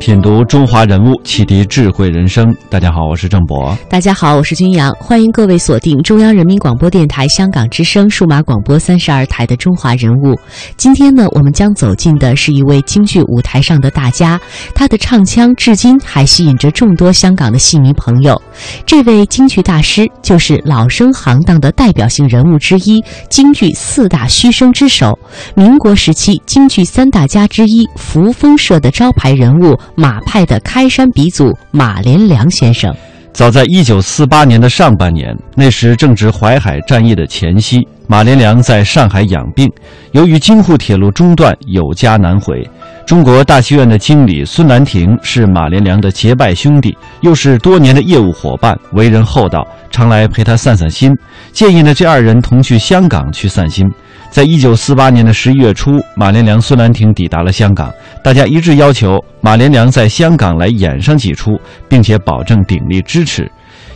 品读中华人物，启迪智慧人生。大家好，我是郑博。大家好，我是军阳，欢迎各位锁定中央人民广播电台香港之声数码广播三十二台的《中华人物》。今天呢，我们将走进的是一位京剧舞台上的大家，他的唱腔至今还吸引着众多香港的戏迷朋友。这位京剧大师就是老生行当的代表性人物之一，京剧四大须生之首，民国时期京剧三大家之一扶风社的招牌人物。马派的开山鼻祖马连良先生，早在一九四八年的上半年，那时正值淮海战役的前夕，马连良在上海养病，由于京沪铁路中断，有家难回。中国大戏院的经理孙兰亭是马连良的结拜兄弟，又是多年的业务伙伴，为人厚道，常来陪他散散心。建议呢，这二人同去香港去散心。在一九四八年的十一月初，马连良、孙兰亭抵达了香港，大家一致要求马连良在香港来演上几出，并且保证鼎力支持。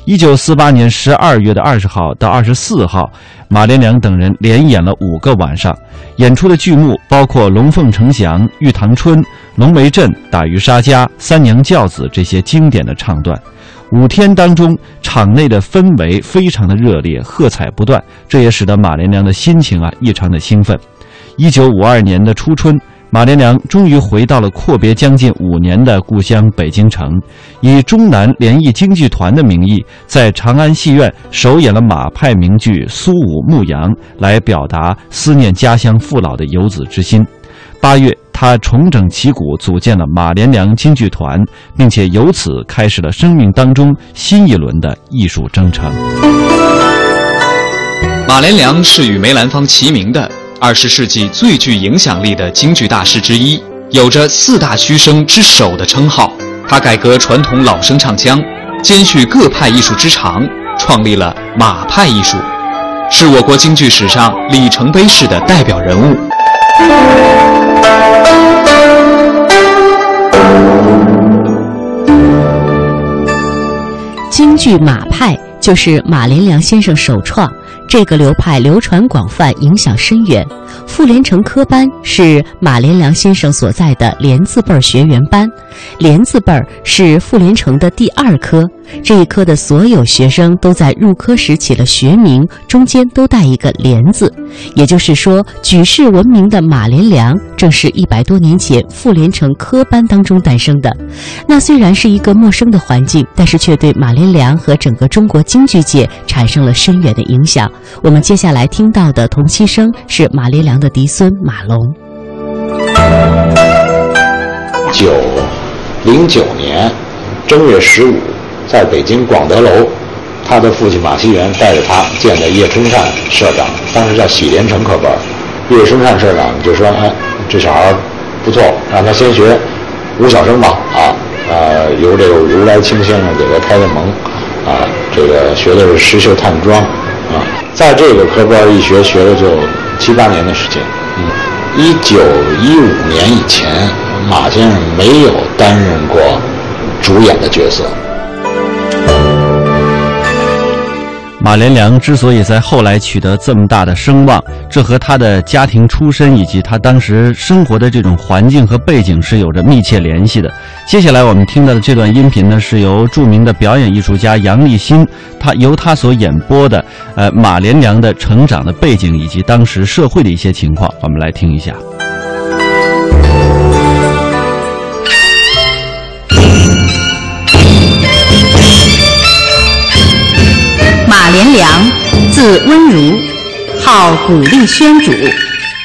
一九四八年十二月的二十号到二十四号，马连良等人连演了五个晚上，演出的剧目包括《龙凤呈祥》《玉堂春》《龙梅镇》《打渔杀家》《三娘教子》这些经典的唱段。五天当中，场内的氛围非常的热烈，喝彩不断，这也使得马连良的心情啊异常的兴奋。一九五二年的初春，马连良终于回到了阔别将近五年的故乡北京城，以中南联谊京剧团的名义，在长安戏院首演了马派名剧《苏武牧羊》，来表达思念家乡父老的游子之心。八月，他重整旗鼓，组建了马连良京剧团，并且由此开始了生命当中新一轮的艺术征程。马连良是与梅兰芳齐名的二十世纪最具影响力的京剧大师之一，有着“四大须生之首”的称号。他改革传统老生唱腔，兼蓄各派艺术之长，创立了马派艺术，是我国京剧史上里程碑式的代表人物。京剧马派就是马连良先生首创，这个流派流传广泛，影响深远。傅连成科班是马连良先生所在的连字辈学员班，连字辈是傅连成的第二科。这一科的所有学生都在入科时起了学名，中间都带一个“连”字，也就是说，举世闻名的马连良正是一百多年前傅连成科班当中诞生的。那虽然是一个陌生的环境，但是却对马连良和整个中国京剧界产生了深远的影响。我们接下来听到的同期声是马连良的嫡孙马龙。九零九年正月十五。在北京广德楼，他的父亲马希元带着他见的叶春善社长，当时叫喜连成科班。叶春善社长就说：“哎，这小孩不错，让他先学武小生吧。啊，呃，由这个如来清先生给他开的蒙，啊，这个学的是石秀探庄，啊，在这个科班一学学了就七八年的时间。嗯，一九一五年以前，马先生没有担任过主演的角色。”马连良之所以在后来取得这么大的声望，这和他的家庭出身以及他当时生活的这种环境和背景是有着密切联系的。接下来我们听到的这段音频呢，是由著名的表演艺术家杨立新，他由他所演播的，呃，马连良的成长的背景以及当时社会的一些情况，我们来听一下。马连良，字温如，号古力宣主，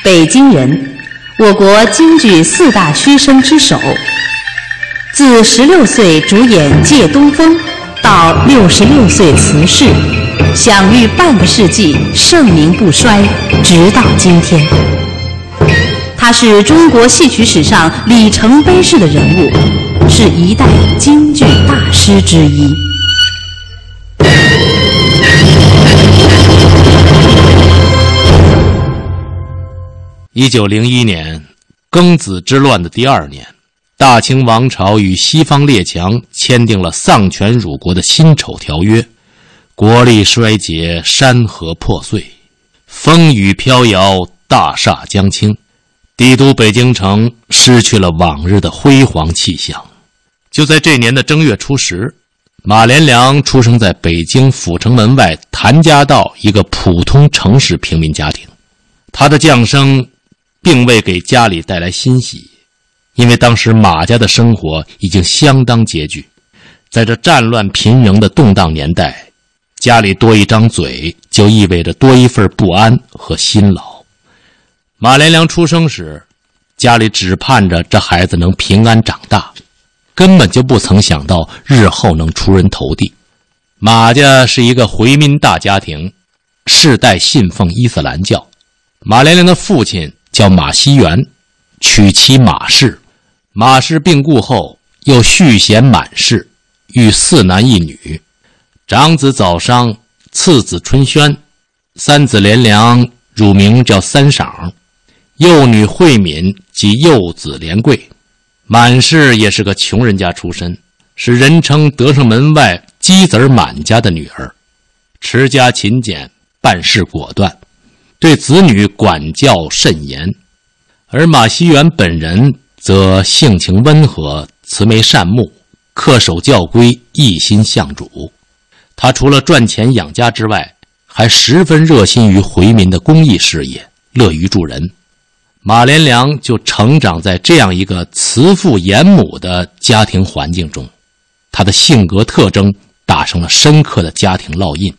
北京人，我国京剧四大须生之首。自十六岁主演《借东风》，到六十六岁辞世，享誉半个世纪，盛名不衰，直到今天。他是中国戏曲史上里程碑式的人物，是一代京剧大师之一。一九零一年，庚子之乱的第二年，大清王朝与西方列强签订了丧权辱国的辛丑条约，国力衰竭，山河破碎，风雨飘摇，大厦将倾，帝都北京城失去了往日的辉煌气象。就在这年的正月初十，马连良出生在北京阜成门外谭家道一个普通城市平民家庭。他的降生，并未给家里带来欣喜，因为当时马家的生活已经相当拮据。在这战乱频仍的动荡年代，家里多一张嘴，就意味着多一份不安和辛劳。马连良出生时，家里只盼着这孩子能平安长大。根本就不曾想到日后能出人头地。马家是一个回民大家庭，世代信奉伊斯兰教。马连良的父亲叫马希元，娶妻马氏。马氏病故后，又续弦满氏，育四男一女。长子早伤，次子春轩，三子连良乳名叫三赏，幼女惠敏及幼子连贵。满氏也是个穷人家出身，是人称德胜门外鸡子满家的女儿，持家勤俭，办事果断，对子女管教甚严。而马希元本人则性情温和，慈眉善目，恪守教规，一心向主。他除了赚钱养家之外，还十分热心于回民的公益事业，乐于助人。马连良就成长在这样一个慈父严母的家庭环境中，他的性格特征打上了深刻的家庭烙印。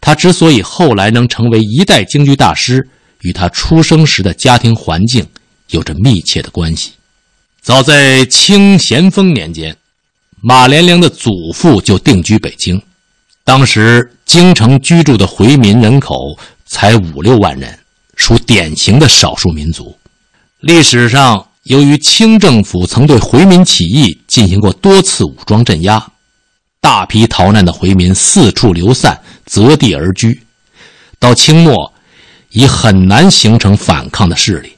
他之所以后来能成为一代京剧大师，与他出生时的家庭环境有着密切的关系。早在清咸丰年间，马连良的祖父就定居北京，当时京城居住的回民人口才五六万人。属典型的少数民族。历史上，由于清政府曾对回民起义进行过多次武装镇压，大批逃难的回民四处流散，择地而居。到清末，已很难形成反抗的势力。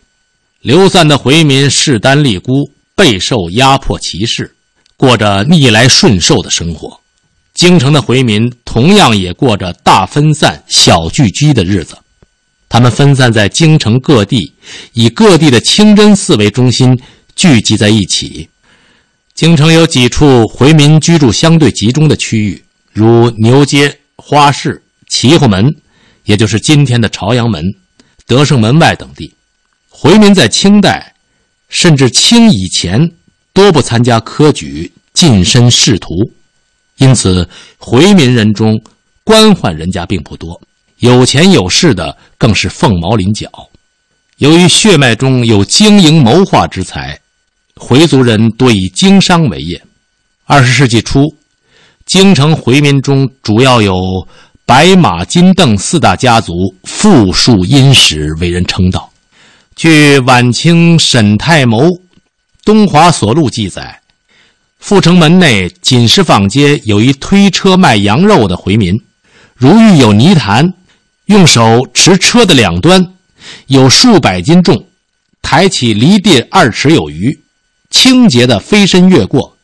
流散的回民势单力孤，备受压迫歧视，过着逆来顺受的生活。京城的回民同样也过着大分散、小聚居的日子。他们分散在京城各地，以各地的清真寺为中心聚集在一起。京城有几处回民居住相对集中的区域，如牛街、花市、齐后门，也就是今天的朝阳门、德胜门外等地。回民在清代，甚至清以前，多不参加科举，近身仕途，因此回民人中官宦人家并不多。有钱有势的更是凤毛麟角。由于血脉中有经营谋划之才，回族人多以经商为业。二十世纪初，京城回民中主要有白马金邓四大家族，富庶殷实，为人称道。据晚清沈太谋《东华所录》记载，阜成门内锦石坊街有一推车卖羊肉的回民，如遇有泥潭。用手持车的两端，有数百斤重，抬起离地二尺有余，清洁的飞身越过，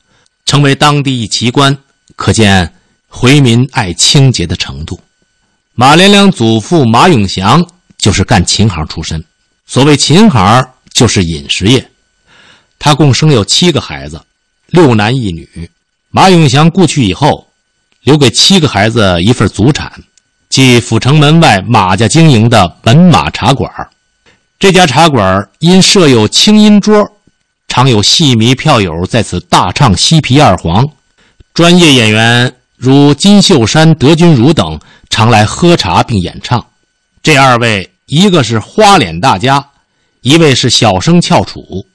成为当地一奇观。可见回民爱清洁的程度。马连良祖父马永祥就是干琴行出身，所谓琴行就是饮食业。他共生有七个孩子，六男一女。马永祥故去以后，留给七个孩子一份祖产。即阜成门外马家经营的门马茶馆，这家茶馆因设有清音桌，常有戏迷票友在此大唱西皮二黄，专业演员如金秀山、德君如等常来喝茶并演唱。这二位，一个是花脸大家，一位是小生翘楚，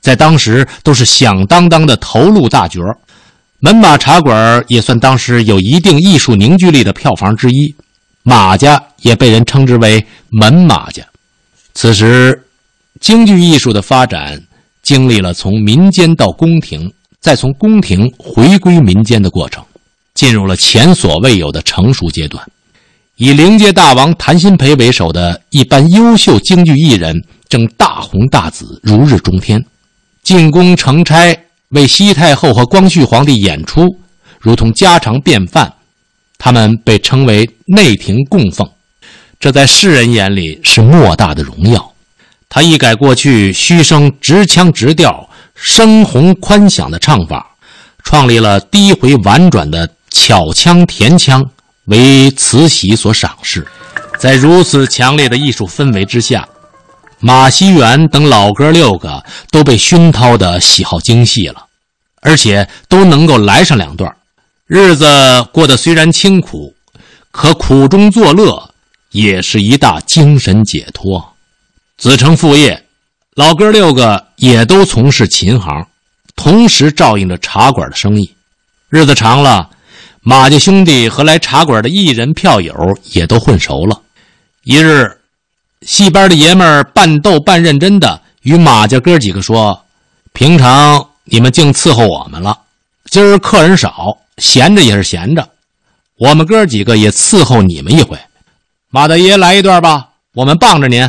在当时都是响当当的头路大角门马茶馆也算当时有一定艺术凝聚力的票房之一。马家也被人称之为门马家。此时，京剧艺术的发展经历了从民间到宫廷，再从宫廷回归民间的过程，进入了前所未有的成熟阶段。以灵界大王谭鑫培为首的一班优秀京剧艺人正大红大紫，如日中天。进宫承差，为西太后和光绪皇帝演出，如同家常便饭。他们被称为内廷供奉，这在世人眼里是莫大的荣耀。他一改过去虚声直腔直调、声洪宽响的唱法，创立了低回婉转的巧腔甜腔，为慈禧所赏识。在如此强烈的艺术氛围之下。马锡元等老哥六个都被熏陶的喜好精细了，而且都能够来上两段，日子过得虽然清苦，可苦中作乐也是一大精神解脱。子承父业，老哥六个也都从事琴行，同时照应着茶馆的生意。日子长了，马家兄弟和来茶馆的艺人票友也都混熟了。一日。戏班的爷们儿半逗半认真的与马家哥几个说：“平常你们净伺候我们了，今儿客人少，闲着也是闲着，我们哥几个也伺候你们一回。马大爷来一段吧，我们傍着您。”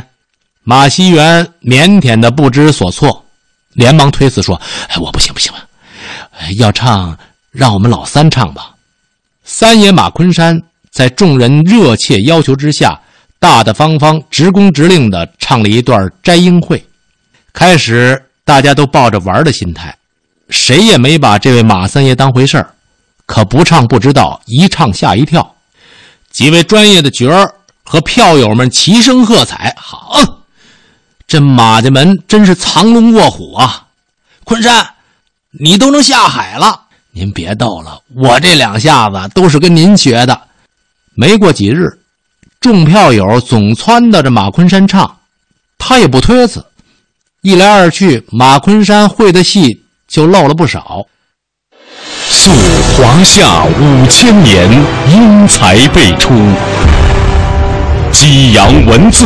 马锡元腼腆的不知所措，连忙推辞说：“哎，我不行不行了，要唱让我们老三唱吧。”三爷马昆山在众人热切要求之下。大大方方、直工直令地唱了一段摘英会。开始大家都抱着玩的心态，谁也没把这位马三爷当回事儿。可不唱不知道，一唱吓一跳。几位专业的角儿和票友们齐声喝彩：“好！这马家门真是藏龙卧虎啊！昆山，你都能下海了，您别逗了，我这两下子都是跟您学的。”没过几日。众票友总撺掇着马昆山唱，他也不推辞。一来二去，马昆山会的戏就漏了不少。溯华夏五千年，英才辈出；激扬文字，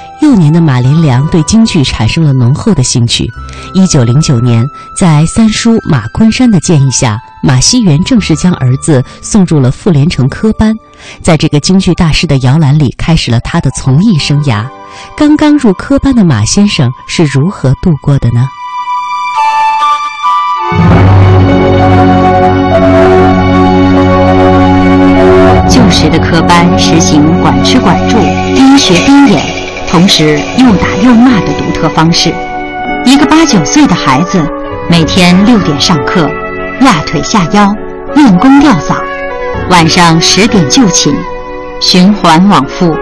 幼年的马连良对京剧产生了浓厚的兴趣。一九零九年，在三叔马昆山的建议下，马锡元正式将儿子送入了傅连城科班，在这个京剧大师的摇篮里，开始了他的从艺生涯。刚刚入科班的马先生是如何度过的呢？旧时的科班实行管吃管住、边学边演。同时又打又骂的独特方式，一个八九岁的孩子，每天六点上课，压腿下腰，练功吊嗓，晚上十点就寝，循环往复，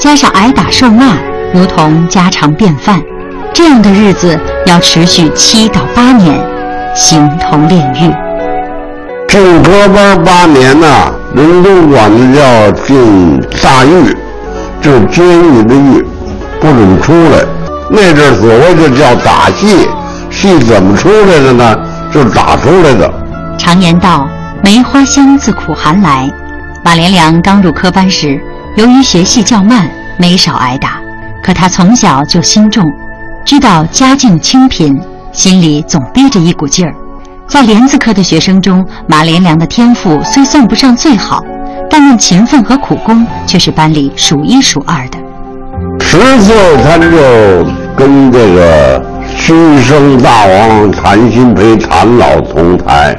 加上挨打受骂，如同家常便饭。这样的日子要持续七到八年，形同炼狱。进科班八年呐，人都管这叫进大狱。就监狱的狱，不准出来。那阵所谓的叫打戏，戏怎么出来的呢？就打出来的。常言道：“梅花香自苦寒来。”马连良刚入科班时，由于学戏较慢，没少挨打。可他从小就心重，知道家境清贫，心里总憋着一股劲儿。在连字科的学生中，马连良的天赋虽算不上最好。但论勤奋和苦功，却是班里数一数二的。十岁他就跟这个虚生大王谭鑫培谭老同台，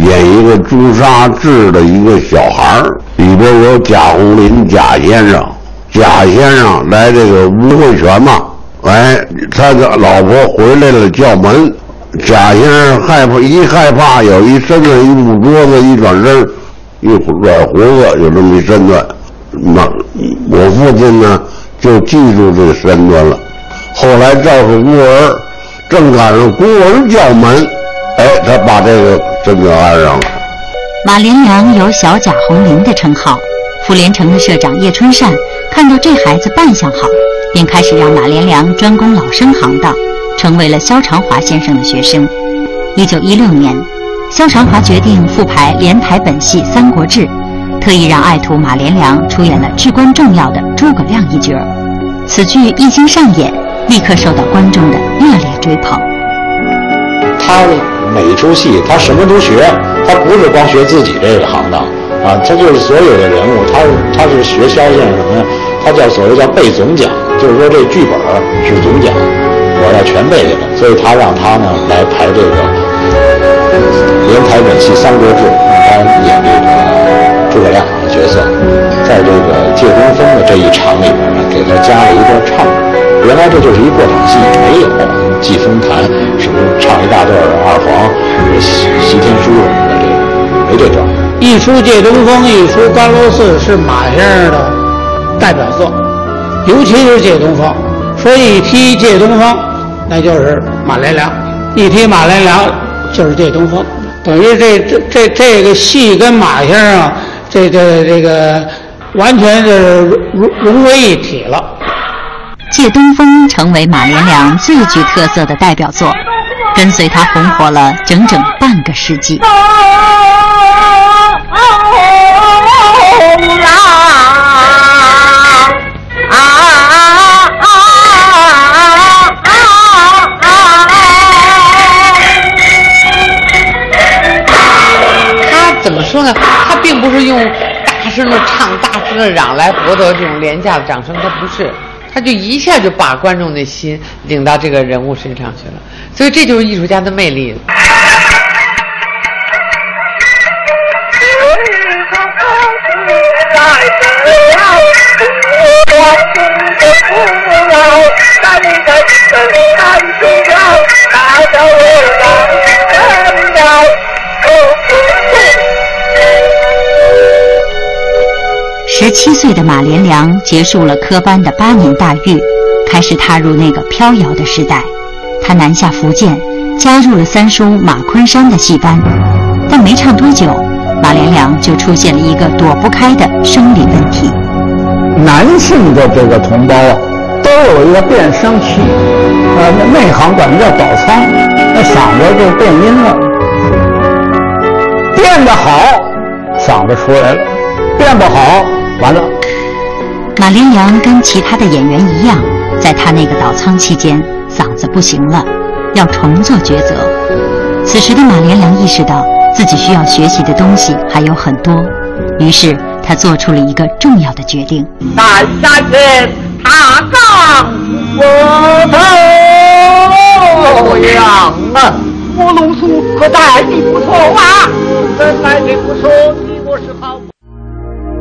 演一个朱砂痣的一个小孩儿，里边有贾红林贾先生。贾先生来这个吴会泉嘛，哎，他的老婆回来了叫门，贾先生害怕一害怕，有一身子一捂桌子一转身。一软胡子有这么一身段，那我父亲呢就记住这个身段了。后来赵氏孤儿正赶上孤儿叫门，哎，他把这个身段安上了。马连良有“小贾红林”的称号。傅连城的社长叶春善看到这孩子扮相好，便开始让马连良专攻老生行当，成为了萧长华先生的学生。一九一六年，萧长华决定复排连台本戏《三国志》，特意让爱徒马连良出演了至关重要的诸葛亮一角。此剧一经上演，立刻受到观众的热烈追捧。他每出戏，他什么都学，他不是光学自己这个行当啊，他就是所有的人物，他是他是学萧先生什么呀？他叫所谓叫背总讲，就是说这剧本是总讲，我要全背下来，所以他让他呢来排这个。戏《三国志》，让他演这个诸葛亮的角色，在这个借东风的这一场里边呢，给他加了一段唱。原来这就是一过场戏，没有祭风坛什么唱一大段二黄、西西天书什么的，这没这段。一出借东风，一出甘露寺是马先生的代表作，尤其是借东风。说一提借东风，那就是马连良；一提马连良。就是借东风，等于这这这这个戏跟马先生这这这个完全是融融为一体了。借东风成为马连良最具特色的代表作，跟随他红火了整整半个世纪。不是用大声的唱、大声的嚷来博得这种廉价的掌声，他不是，他就一下就把观众的心领到这个人物身上去了，所以这就是艺术家的魅力。十七岁的马连良结束了科班的八年大狱，开始踏入那个飘摇的时代。他南下福建，加入了三叔马昆山的戏班。但没唱多久，马连良就出现了一个躲不开的生理问题。男性的这个同胞啊，都有一个变声期，呃，那内行管叫倒仓，那嗓子就变音了。变得好，嗓子出来了；变不好。完了，马连良跟其他的演员一样，在他那个倒仓期间，嗓子不行了，要重做抉择。此时的马连良意识到自己需要学习的东西还有很多，于是他做出了一个重要的决定：南山前踏岗我头羊啊，我龙叔可待你不错啊，本来你不说你我是好。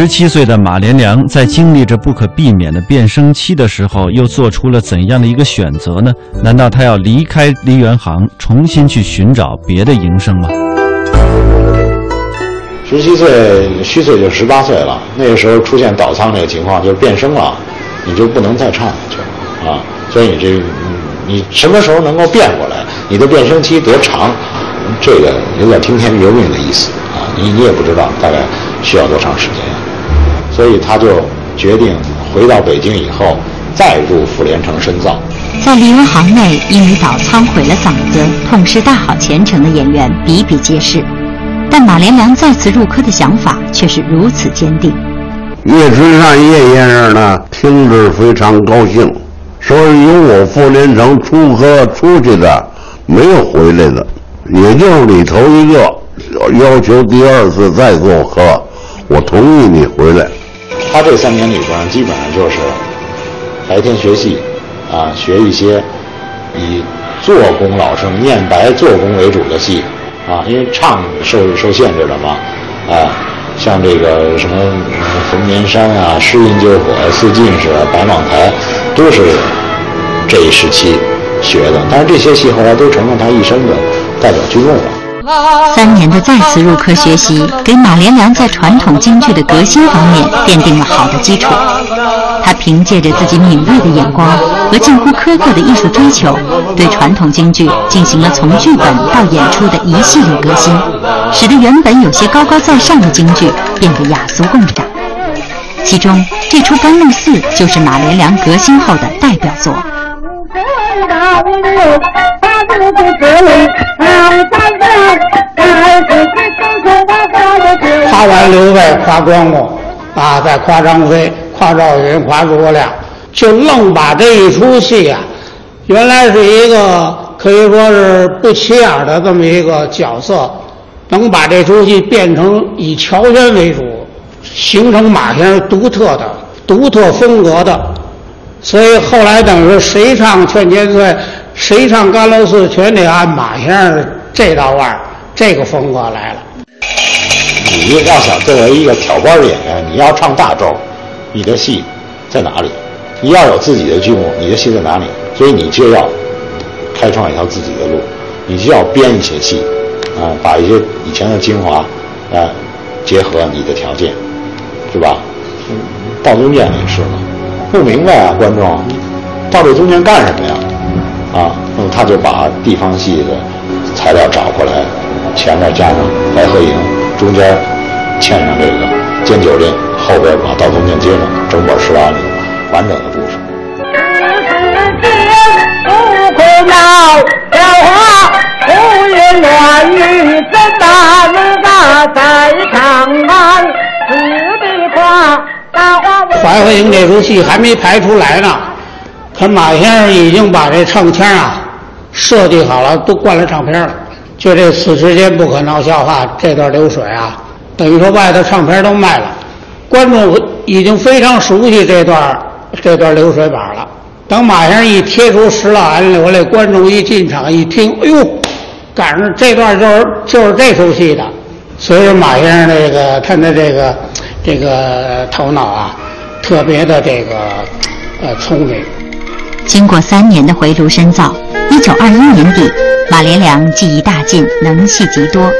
十七岁的马连良在经历着不可避免的变声期的时候，又做出了怎样的一个选择呢？难道他要离开梨园行，重新去寻找别的营生吗？十七岁虚岁就十八岁了，那个时候出现倒仓这个情况，就是变声了，你就不能再唱下去了啊！所以你这，你什么时候能够变过来？你的变声期多长？这个有点听天由命的意思啊！你你也不知道大概需要多长时间。所以他就决定回到北京以后，再入傅连城深造。在梨园行内，因为倒仓毁了嗓子，痛失大好前程的演员比比皆是。但马连良再次入科的想法却是如此坚定。叶春善叶先生呢，听着非常高兴，说有我傅连城出科出去的，没有回来的，也就是你头一个要求第二次再做科。我同意你回来。他这三年里边，基本上就是白天学戏，啊，学一些以做工老生念白做工为主的戏，啊，因为唱受受限制了嘛，啊，像这个什么冯年山啊、诗音救火、四进士、白蟒台，都是这一时期学的。但是这些戏后来都成了他一生的代表剧目了。三年的再次入科学习，给马连良在传统京剧的革新方面奠定了好的基础。他凭借着自己敏锐的眼光和近乎苛刻的艺术追求，对传统京剧进行了从剧本到演出的一系列革新，使得原本有些高高在上的京剧变得雅俗共赏。其中，这出《甘露寺》就是马连良革新后的代表作。刘备，夸关公，啊，再夸张飞，夸赵云，夸诸葛亮，就愣把这一出戏啊，原来是一个可以说是不起眼的这么一个角色，能把这出戏变成以乔轩为主，形成马先生独特的、独特风格的。所以后来等于说，谁唱劝千岁，谁唱甘露寺，全得按马先生这道腕儿、这个风格来了。你要想作为一个挑班的演员，你要唱大招，你的戏在哪里？你要有自己的剧目，你的戏在哪里？所以你就要开创一条自己的路，你就要编一些戏，啊，把一些以前的精华，啊，结合你的条件，是吧？道宗剑也是嘛。不明白啊，观众，到这中间干什么呀？啊，那么他就把地方戏的材料找过来，前面加上白鹤营，中间嵌上这个尖酒令，后边把道宗剑接上，整本十八里完整的故事。怀鹤营这出戏还没排出来呢，可马先生已经把这唱腔啊设计好了，都灌了唱片了。就这此时间不可闹笑话这段流水啊，等于说外头唱片都卖了，观众已经非常熟悉这段这段流水板了。等马先生一贴出十老安流泪，观众一进场一听，哎呦，赶上这段就是就是这出戏的。所以说马先生这个他的这个这个头脑啊。特别的这个呃聪明。经过三年的回炉深造，一九二一年底，马连良技艺大进，能戏极多。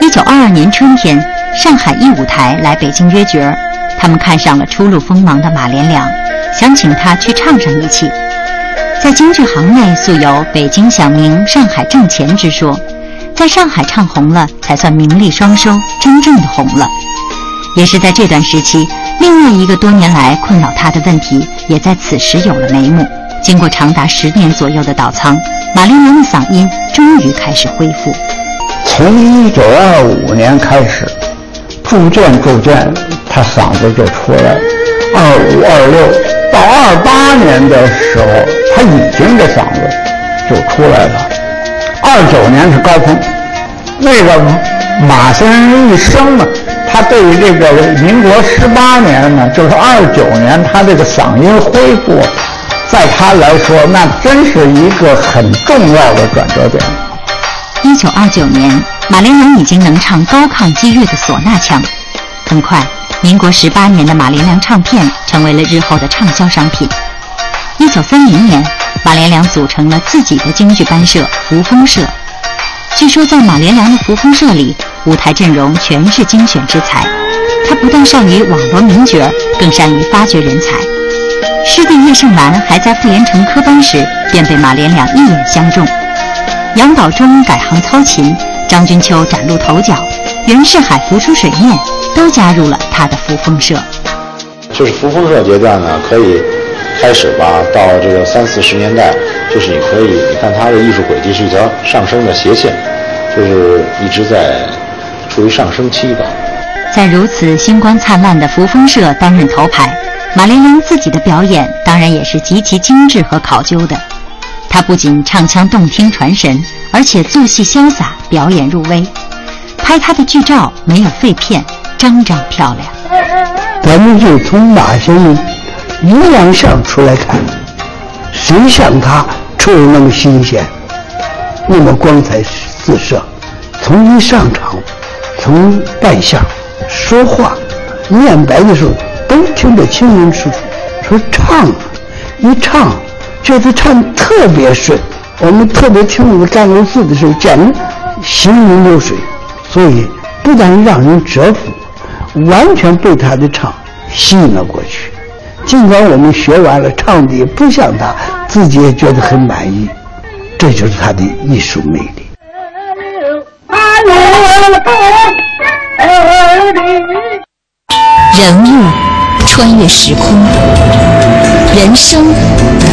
一九二二年春天，上海艺舞台来北京约角儿，他们看上了初露锋芒的马连良，想请他去唱上一气。在京剧行内素有“北京响名，上海挣钱”之说，在上海唱红了，才算名利双收，真正的红了。也是在这段时期。另外一个多年来困扰他的问题，也在此时有了眉目。经过长达十年左右的倒仓，马连良的嗓音终于开始恢复。从一九二五年开始，逐渐逐渐，他嗓子就出来了。二五二六到二八年的时候，他已经这嗓子就出来了。二九年是高峰，那个马先生一生呢。他对于这个民国十八年呢，就是二九年，他这个嗓音恢复，在他来说，那真是一个很重要的转折点。一九二九年，马连良已经能唱高亢激越的唢呐腔。很快，民国十八年的马连良唱片成为了日后的畅销商品。一九三零年，马连良组成了自己的京剧班社扶风社。据说，在马连良的扶风社里，舞台阵容全是精选之才。他不但善于网罗名角，更善于发掘人才。师弟叶盛兰还在傅连城科班时，便被马连良一眼相中。杨导中改行操琴，张君秋崭露头角，袁世海浮出水面，都加入了他的扶风社。就是扶风社阶段呢，可以开始吧，到这个三四十年代，就是你可以，你看他的艺术轨迹是一条上升的斜线。就是一直在处于上升期吧。在如此星光灿烂的扶风社担任头牌，马连良自己的表演当然也是极其精致和考究的。他不仅唱腔动听传神，而且做戏潇洒，表演入微。拍他的剧照没有废片，张张漂亮。咱们就从马先生阴阳相出来看，谁像他出的那么新鲜，那么光彩？四射，从一上场，从扮相、说话、念白的时候，都听得清清楚楚。说唱，一唱，这次唱特别顺。我们特别清楚《战龙寺》的时候，简直行云流水，所以不但让人折服，完全被他的唱吸引了过去。尽管我们学完了，唱的也不像他，自己也觉得很满意，这就是他的艺术魅力。人物穿越时空，人生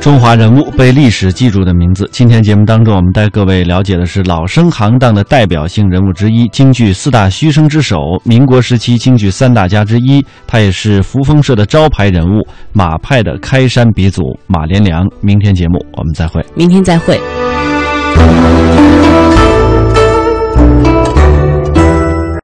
中华人物被历史记住的名字。今天节目当中，我们带各位了解的是老生行当的代表性人物之一，京剧四大须生之首，民国时期京剧三大家之一，他也是扶风社的招牌人物，马派的开山鼻祖马连良。明天节目我们再会。明天再会。